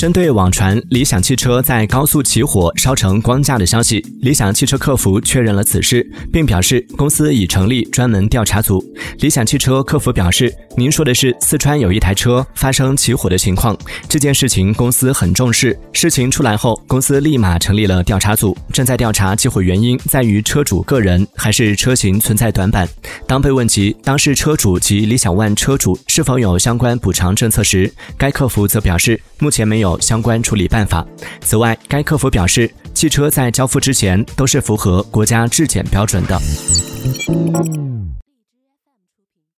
针对网传理想汽车在高速起火烧成光架的消息，理想汽车客服确认了此事，并表示公司已成立专门调查组。理想汽车客服表示：“您说的是四川有一台车发生起火的情况，这件事情公司很重视。事情出来后，公司立马成立了调查组，正在调查起火原因在于车主个人还是车型存在短板。”当被问及当事车主及理想 ONE 车主是否有相关补偿政策时，该客服则表示目前没有。相关处理办法。此外，该客服表示，汽车在交付之前都是符合国家质检标准的。